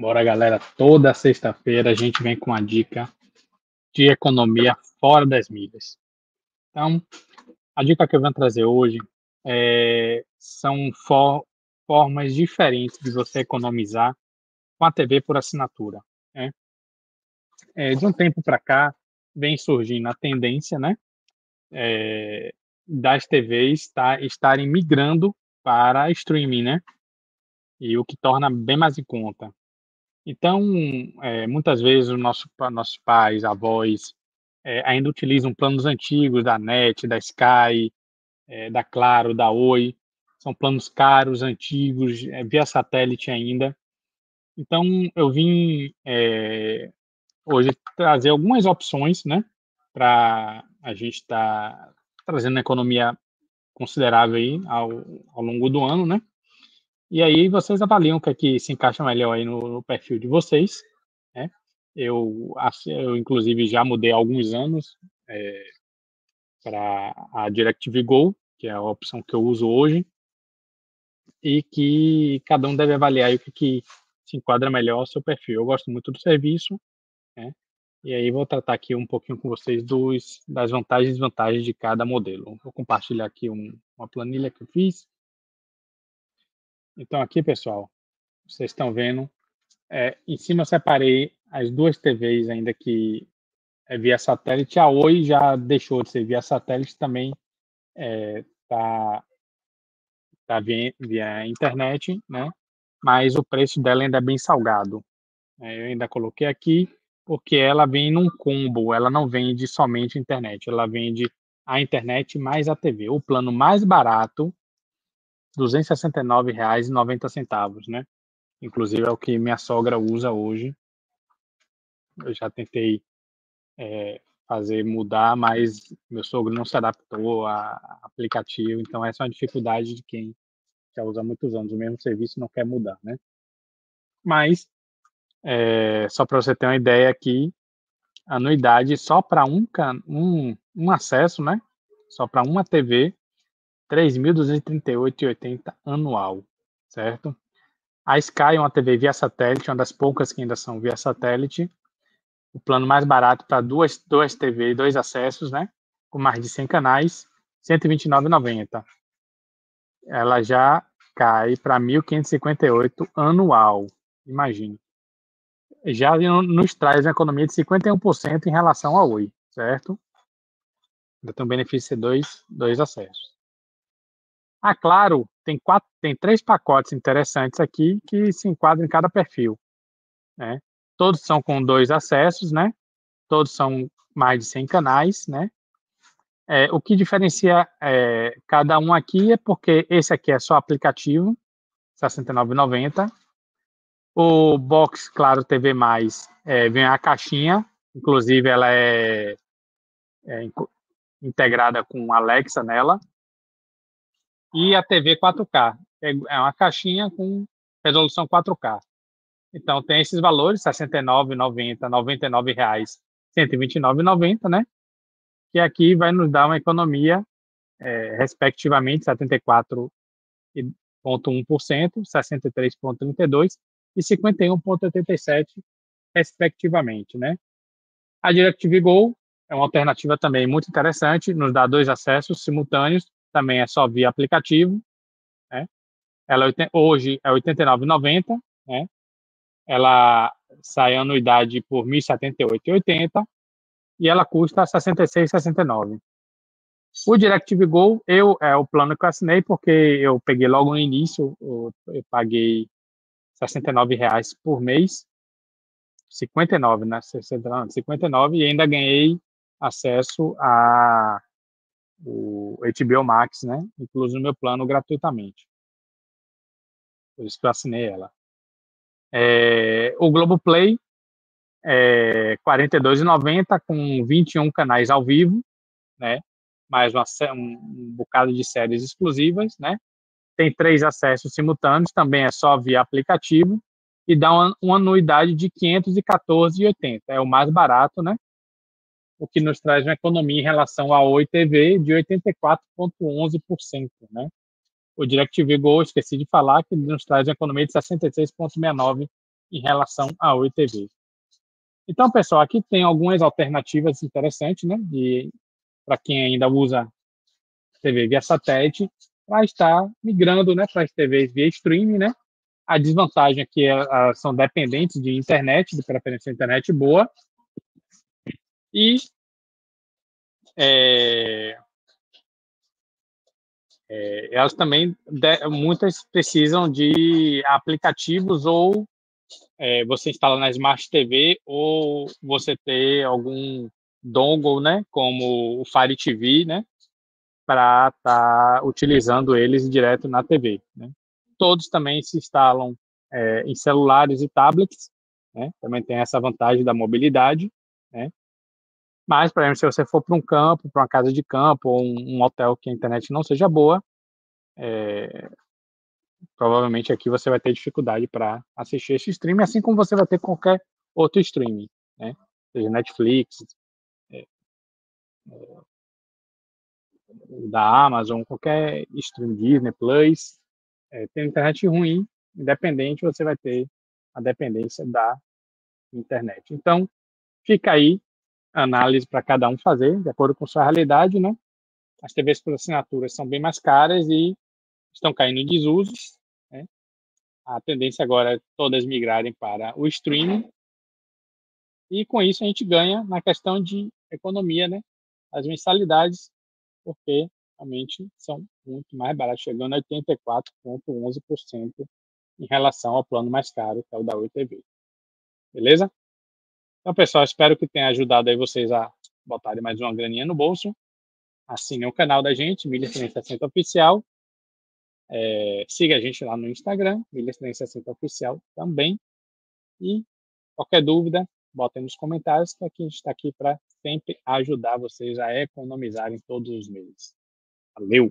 Bora, galera. Toda sexta-feira a gente vem com uma dica de economia fora das milhas. Então, a dica que eu venho trazer hoje é, são for, formas diferentes de você economizar com a TV por assinatura. Né? É, de um tempo para cá, vem surgindo a tendência né, é, das TVs tá, estarem migrando para streaming, né? E o que torna bem mais em conta. Então, é, muitas vezes, o nosso, nossos pais, avós, é, ainda utilizam planos antigos da NET, da Sky, é, da Claro, da Oi. São planos caros, antigos, via satélite ainda. Então, eu vim hoje trazer algumas opções, né, para a gente estar tá trazendo economia considerável aí ao, ao longo do ano, né? E aí vocês avaliam o que é que se encaixa melhor aí no, no perfil de vocês, né? Eu, eu, inclusive, já mudei há alguns anos é, para a DirecTV Go, que é a opção que eu uso hoje, e que cada um deve avaliar o que, que se enquadra melhor ao seu perfil. Eu gosto muito do serviço, né? E aí vou tratar aqui um pouquinho com vocês dos, das vantagens e desvantagens de cada modelo. Vou compartilhar aqui um, uma planilha que eu fiz. Então aqui, pessoal, vocês estão vendo, é, em cima eu separei as duas TVs ainda que é via satélite. A Oi já deixou de ser via satélite, também é, tá, tá via, via internet, né? Mas o preço dela ainda é bem salgado. É, eu ainda coloquei aqui porque ela vem num combo, ela não vende somente internet, ela vende a internet mais a TV. O plano mais barato, R$ 269,90, né? Inclusive é o que minha sogra usa hoje. Eu já tentei é, fazer mudar, mas meu sogro não se adaptou a aplicativo, então essa é uma dificuldade de quem já usa há muitos anos o mesmo serviço e não quer mudar, né? Mas é, só para você ter uma ideia aqui, anuidade só para um, um, um acesso, né? Só para uma TV, 3.238,80 anual, certo? A Sky é uma TV via satélite, uma das poucas que ainda são via satélite. O plano mais barato para duas, duas TV, dois acessos, né? Com mais de 100 canais, R$ 129,90. Ela já cai para 1.558 anual. Imagine já nos traz uma economia de 51% em relação ao Oi, certo? Ainda tem um benefício de dois, dois acessos. Ah, claro, tem, quatro, tem três pacotes interessantes aqui que se enquadram em cada perfil. Né? Todos são com dois acessos, né? Todos são mais de 100 canais, né? É, o que diferencia é, cada um aqui é porque esse aqui é só aplicativo, R$ 69,90, o Box Claro TV é, vem a caixinha, inclusive ela é, é integrada com Alexa nela. E a TV 4K é, é uma caixinha com resolução 4K. Então tem esses valores, R$ 69,90, R$ 99,00, R$ 129,90, né? Que aqui vai nos dar uma economia, é, respectivamente, 74,1%, 63,32% e 51,87, respectivamente, né? A DirecTV Go é uma alternativa também muito interessante, nos dá dois acessos simultâneos, também é só via aplicativo, né? Ela é hoje é R$ 89,90, né? Ela sai anuidade por R$ 1.078,80 e ela custa R$ 66,69. O DirecTV Go, eu, é o plano que eu assinei porque eu peguei logo no início, eu, eu paguei 69 reais por mês, 59, né? 59 e ainda ganhei acesso a o HBO Max, né? Incluso no meu plano gratuitamente. Por isso que eu assinei ela. É, o Globoplay é 42,90 com 21 canais ao vivo, né? Mais uma, um, bocado de séries exclusivas, né? tem três acessos simultâneos, também é só via aplicativo, e dá uma, uma anuidade de 514,80. É o mais barato, né? O que nos traz uma economia em relação à Oi TV de 84,11%, né? O DirecTV Go, esqueci de falar, que nos traz uma economia de 66,69% em relação à Oi TV. Então, pessoal, aqui tem algumas alternativas interessantes, né, para quem ainda usa TV via satélite, para estar migrando, né, para as TVs via streaming, né. A desvantagem é que elas são dependentes de internet, de preferência de internet boa, e é, é, elas também, de, muitas precisam de aplicativos ou é, você instala na Smart TV ou você ter algum dongle, né, como o Fire TV, né, para estar tá utilizando eles direto na TV. Né. Todos também se instalam é, em celulares e tablets, né, também tem essa vantagem da mobilidade, né, mas, por exemplo, se você for para um campo, para uma casa de campo, ou um, um, hotel que a internet não seja boa, é, provavelmente aqui você vai ter dificuldade para assistir esse streaming, assim como você vai ter qualquer outro streaming, né? Seja Netflix, é, é, da Amazon, qualquer stream Disney Plus, é, tem internet ruim, independente, você vai ter a dependência da internet. Então, fica aí análise para cada um fazer, de acordo com sua realidade, né? As TVs por assinatura são bem mais caras e estão caindo em desuso. Né? A tendência agora é todas migrarem para o streaming. E com isso a gente ganha na questão de economia, né? As mensalidades, porque realmente são muito mais baratas, chegando a 84,11% em relação ao plano mais caro, que é o da Oi TV. Beleza? Então, pessoal, espero que tenha ajudado aí vocês a botarem mais uma graninha no bolso. Assinem o canal da gente, Milha 360 Oficial. É, siga a gente lá no Instagram, Milha 360 Oficial também. E qualquer dúvida, botem nos comentários, que aqui a gente está aqui para sempre ajudar vocês a economizarem todos os meses. Valeu!